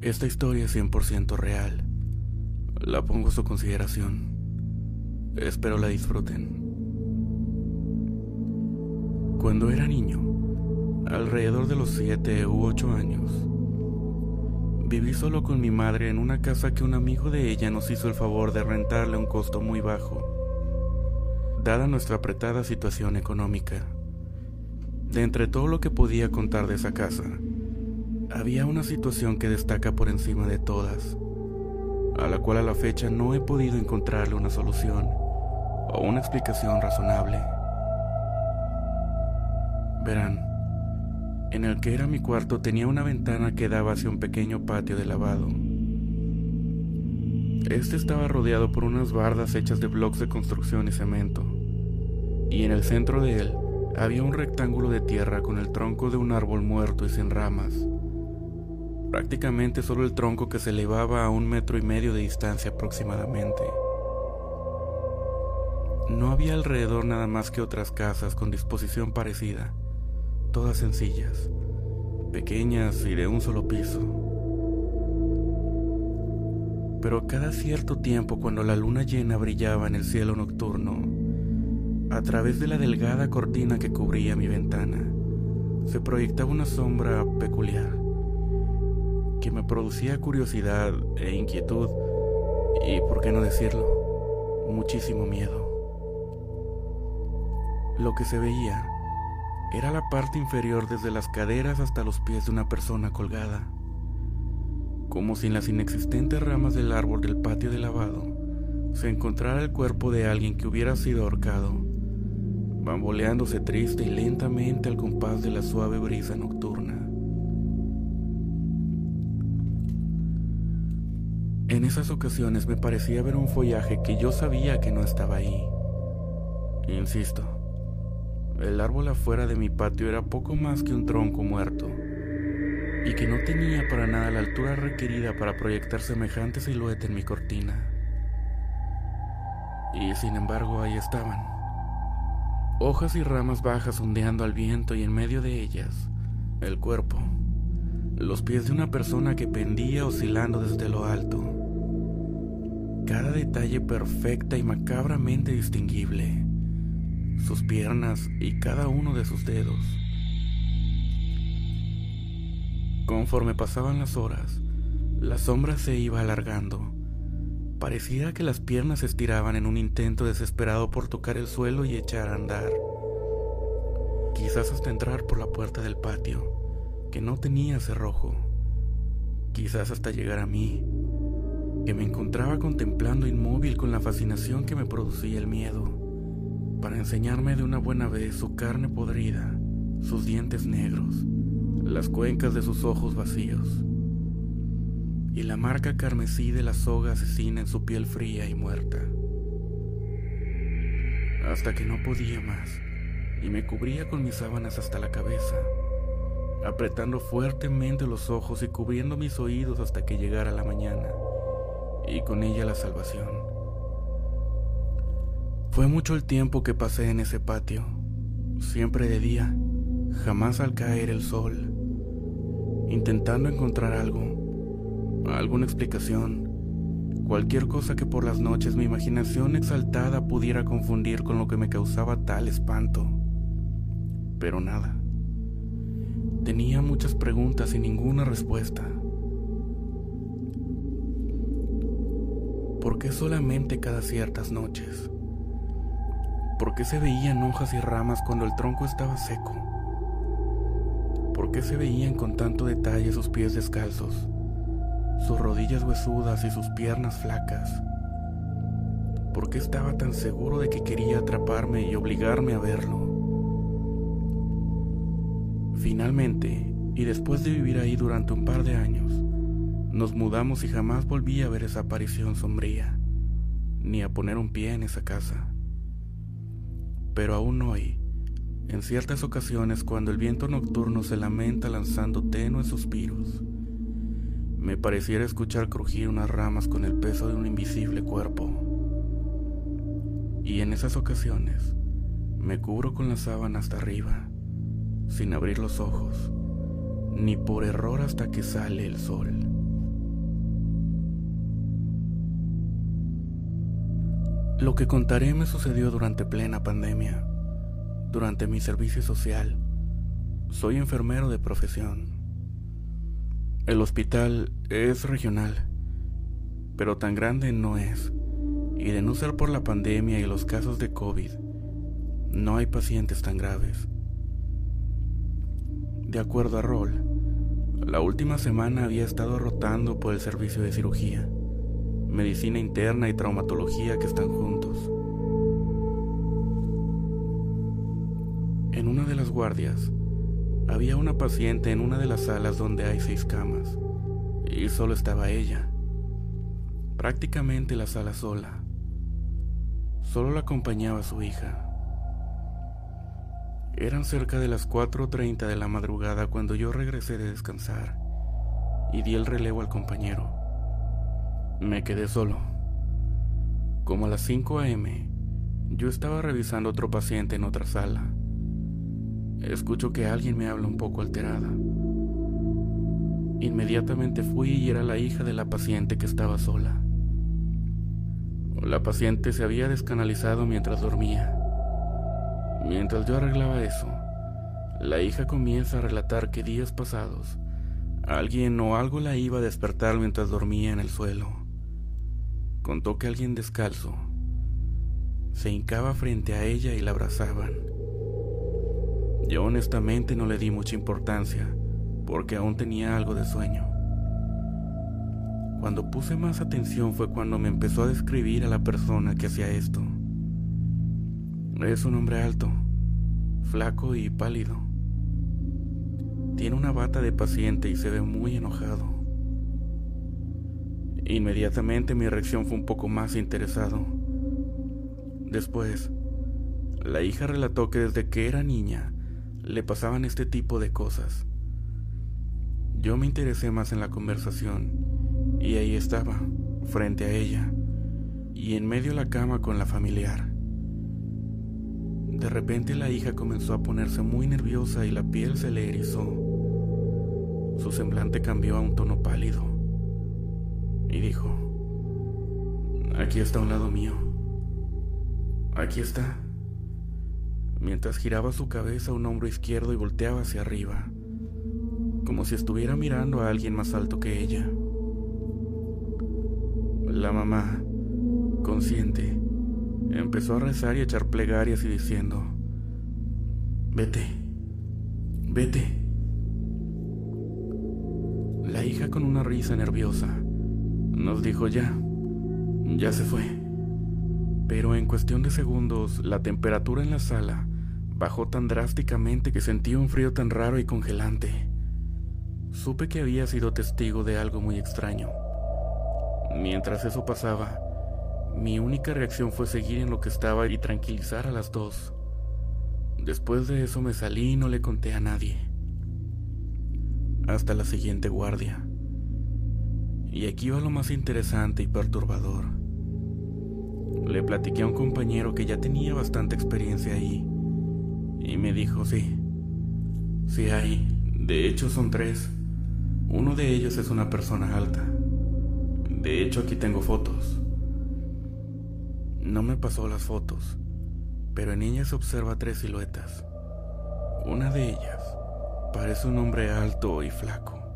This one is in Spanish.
Esta historia es 100% real. La pongo a su consideración. Espero la disfruten. Cuando era niño, alrededor de los 7 u 8 años, viví solo con mi madre en una casa que un amigo de ella nos hizo el favor de rentarle a un costo muy bajo, dada nuestra apretada situación económica. De entre todo lo que podía contar de esa casa, había una situación que destaca por encima de todas, a la cual a la fecha no he podido encontrarle una solución o una explicación razonable. Verán, en el que era mi cuarto tenía una ventana que daba hacia un pequeño patio de lavado. Este estaba rodeado por unas bardas hechas de blocks de construcción y cemento, y en el centro de él había un rectángulo de tierra con el tronco de un árbol muerto y sin ramas prácticamente solo el tronco que se elevaba a un metro y medio de distancia aproximadamente. No había alrededor nada más que otras casas con disposición parecida, todas sencillas, pequeñas y de un solo piso. Pero cada cierto tiempo cuando la luna llena brillaba en el cielo nocturno, a través de la delgada cortina que cubría mi ventana, se proyectaba una sombra peculiar que me producía curiosidad e inquietud y, por qué no decirlo, muchísimo miedo. Lo que se veía era la parte inferior desde las caderas hasta los pies de una persona colgada, como si en las inexistentes ramas del árbol del patio de lavado se encontrara el cuerpo de alguien que hubiera sido ahorcado, bamboleándose triste y lentamente al compás de la suave brisa nocturna. En esas ocasiones me parecía ver un follaje que yo sabía que no estaba ahí. Insisto, el árbol afuera de mi patio era poco más que un tronco muerto y que no tenía para nada la altura requerida para proyectar semejante silueta en mi cortina. Y sin embargo ahí estaban, hojas y ramas bajas ondeando al viento y en medio de ellas, el cuerpo, los pies de una persona que pendía oscilando desde lo alto cada detalle perfecta y macabramente distinguible, sus piernas y cada uno de sus dedos. Conforme pasaban las horas, la sombra se iba alargando. Parecía que las piernas se estiraban en un intento desesperado por tocar el suelo y echar a andar. Quizás hasta entrar por la puerta del patio, que no tenía cerrojo. Quizás hasta llegar a mí, que me encontraba contemplando inmóvil con la fascinación que me producía el miedo, para enseñarme de una buena vez su carne podrida, sus dientes negros, las cuencas de sus ojos vacíos, y la marca carmesí de la soga asesina en su piel fría y muerta. Hasta que no podía más, y me cubría con mis sábanas hasta la cabeza, apretando fuertemente los ojos y cubriendo mis oídos hasta que llegara la mañana y con ella la salvación. Fue mucho el tiempo que pasé en ese patio, siempre de día, jamás al caer el sol, intentando encontrar algo, alguna explicación, cualquier cosa que por las noches mi imaginación exaltada pudiera confundir con lo que me causaba tal espanto. Pero nada. Tenía muchas preguntas y ninguna respuesta. ¿Por qué solamente cada ciertas noches? ¿Por qué se veían hojas y ramas cuando el tronco estaba seco? ¿Por qué se veían con tanto detalle sus pies descalzos, sus rodillas huesudas y sus piernas flacas? ¿Por qué estaba tan seguro de que quería atraparme y obligarme a verlo? Finalmente, y después de vivir ahí durante un par de años, nos mudamos y jamás volví a ver esa aparición sombría, ni a poner un pie en esa casa. Pero aún hoy, en ciertas ocasiones cuando el viento nocturno se lamenta lanzando tenues suspiros, me pareciera escuchar crujir unas ramas con el peso de un invisible cuerpo. Y en esas ocasiones me cubro con la sábana hasta arriba, sin abrir los ojos, ni por error hasta que sale el sol. Lo que contaré me sucedió durante plena pandemia, durante mi servicio social. Soy enfermero de profesión. El hospital es regional, pero tan grande no es. Y de no ser por la pandemia y los casos de COVID, no hay pacientes tan graves. De acuerdo a Roll, la última semana había estado rotando por el servicio de cirugía, medicina interna y traumatología que están juntos. En una de las guardias, había una paciente en una de las salas donde hay seis camas, y solo estaba ella, prácticamente la sala sola. Solo la acompañaba su hija. Eran cerca de las 4.30 de la madrugada cuando yo regresé de descansar y di el relevo al compañero. Me quedé solo. Como a las 5 a.m., yo estaba revisando otro paciente en otra sala. Escucho que alguien me habla un poco alterada. Inmediatamente fui y era la hija de la paciente que estaba sola. La paciente se había descanalizado mientras dormía. Mientras yo arreglaba eso, la hija comienza a relatar que días pasados, alguien o algo la iba a despertar mientras dormía en el suelo. Contó que alguien descalzo se hincaba frente a ella y la abrazaban. Yo honestamente no le di mucha importancia porque aún tenía algo de sueño. Cuando puse más atención fue cuando me empezó a describir a la persona que hacía esto. Es un hombre alto, flaco y pálido. Tiene una bata de paciente y se ve muy enojado. Inmediatamente mi reacción fue un poco más interesado. Después, la hija relató que desde que era niña le pasaban este tipo de cosas. Yo me interesé más en la conversación y ahí estaba, frente a ella, y en medio de la cama con la familiar. De repente la hija comenzó a ponerse muy nerviosa y la piel se le erizó. Su semblante cambió a un tono pálido y dijo, aquí está a un lado mío. Aquí está. Mientras giraba su cabeza un hombro izquierdo y volteaba hacia arriba, como si estuviera mirando a alguien más alto que ella. La mamá, consciente, empezó a rezar y a echar plegarias y diciendo, vete, vete. La hija con una risa nerviosa nos dijo ya, ya se fue. Pero en cuestión de segundos la temperatura en la sala bajó tan drásticamente que sentí un frío tan raro y congelante. Supe que había sido testigo de algo muy extraño. Mientras eso pasaba, mi única reacción fue seguir en lo que estaba y tranquilizar a las dos. Después de eso me salí y no le conté a nadie. Hasta la siguiente guardia. Y aquí va lo más interesante y perturbador. Le platiqué a un compañero que ya tenía bastante experiencia ahí. Y me dijo, sí, sí hay. De hecho son tres. Uno de ellos es una persona alta. De hecho, aquí tengo fotos. No me pasó las fotos, pero en ellas observa tres siluetas. Una de ellas parece un hombre alto y flaco.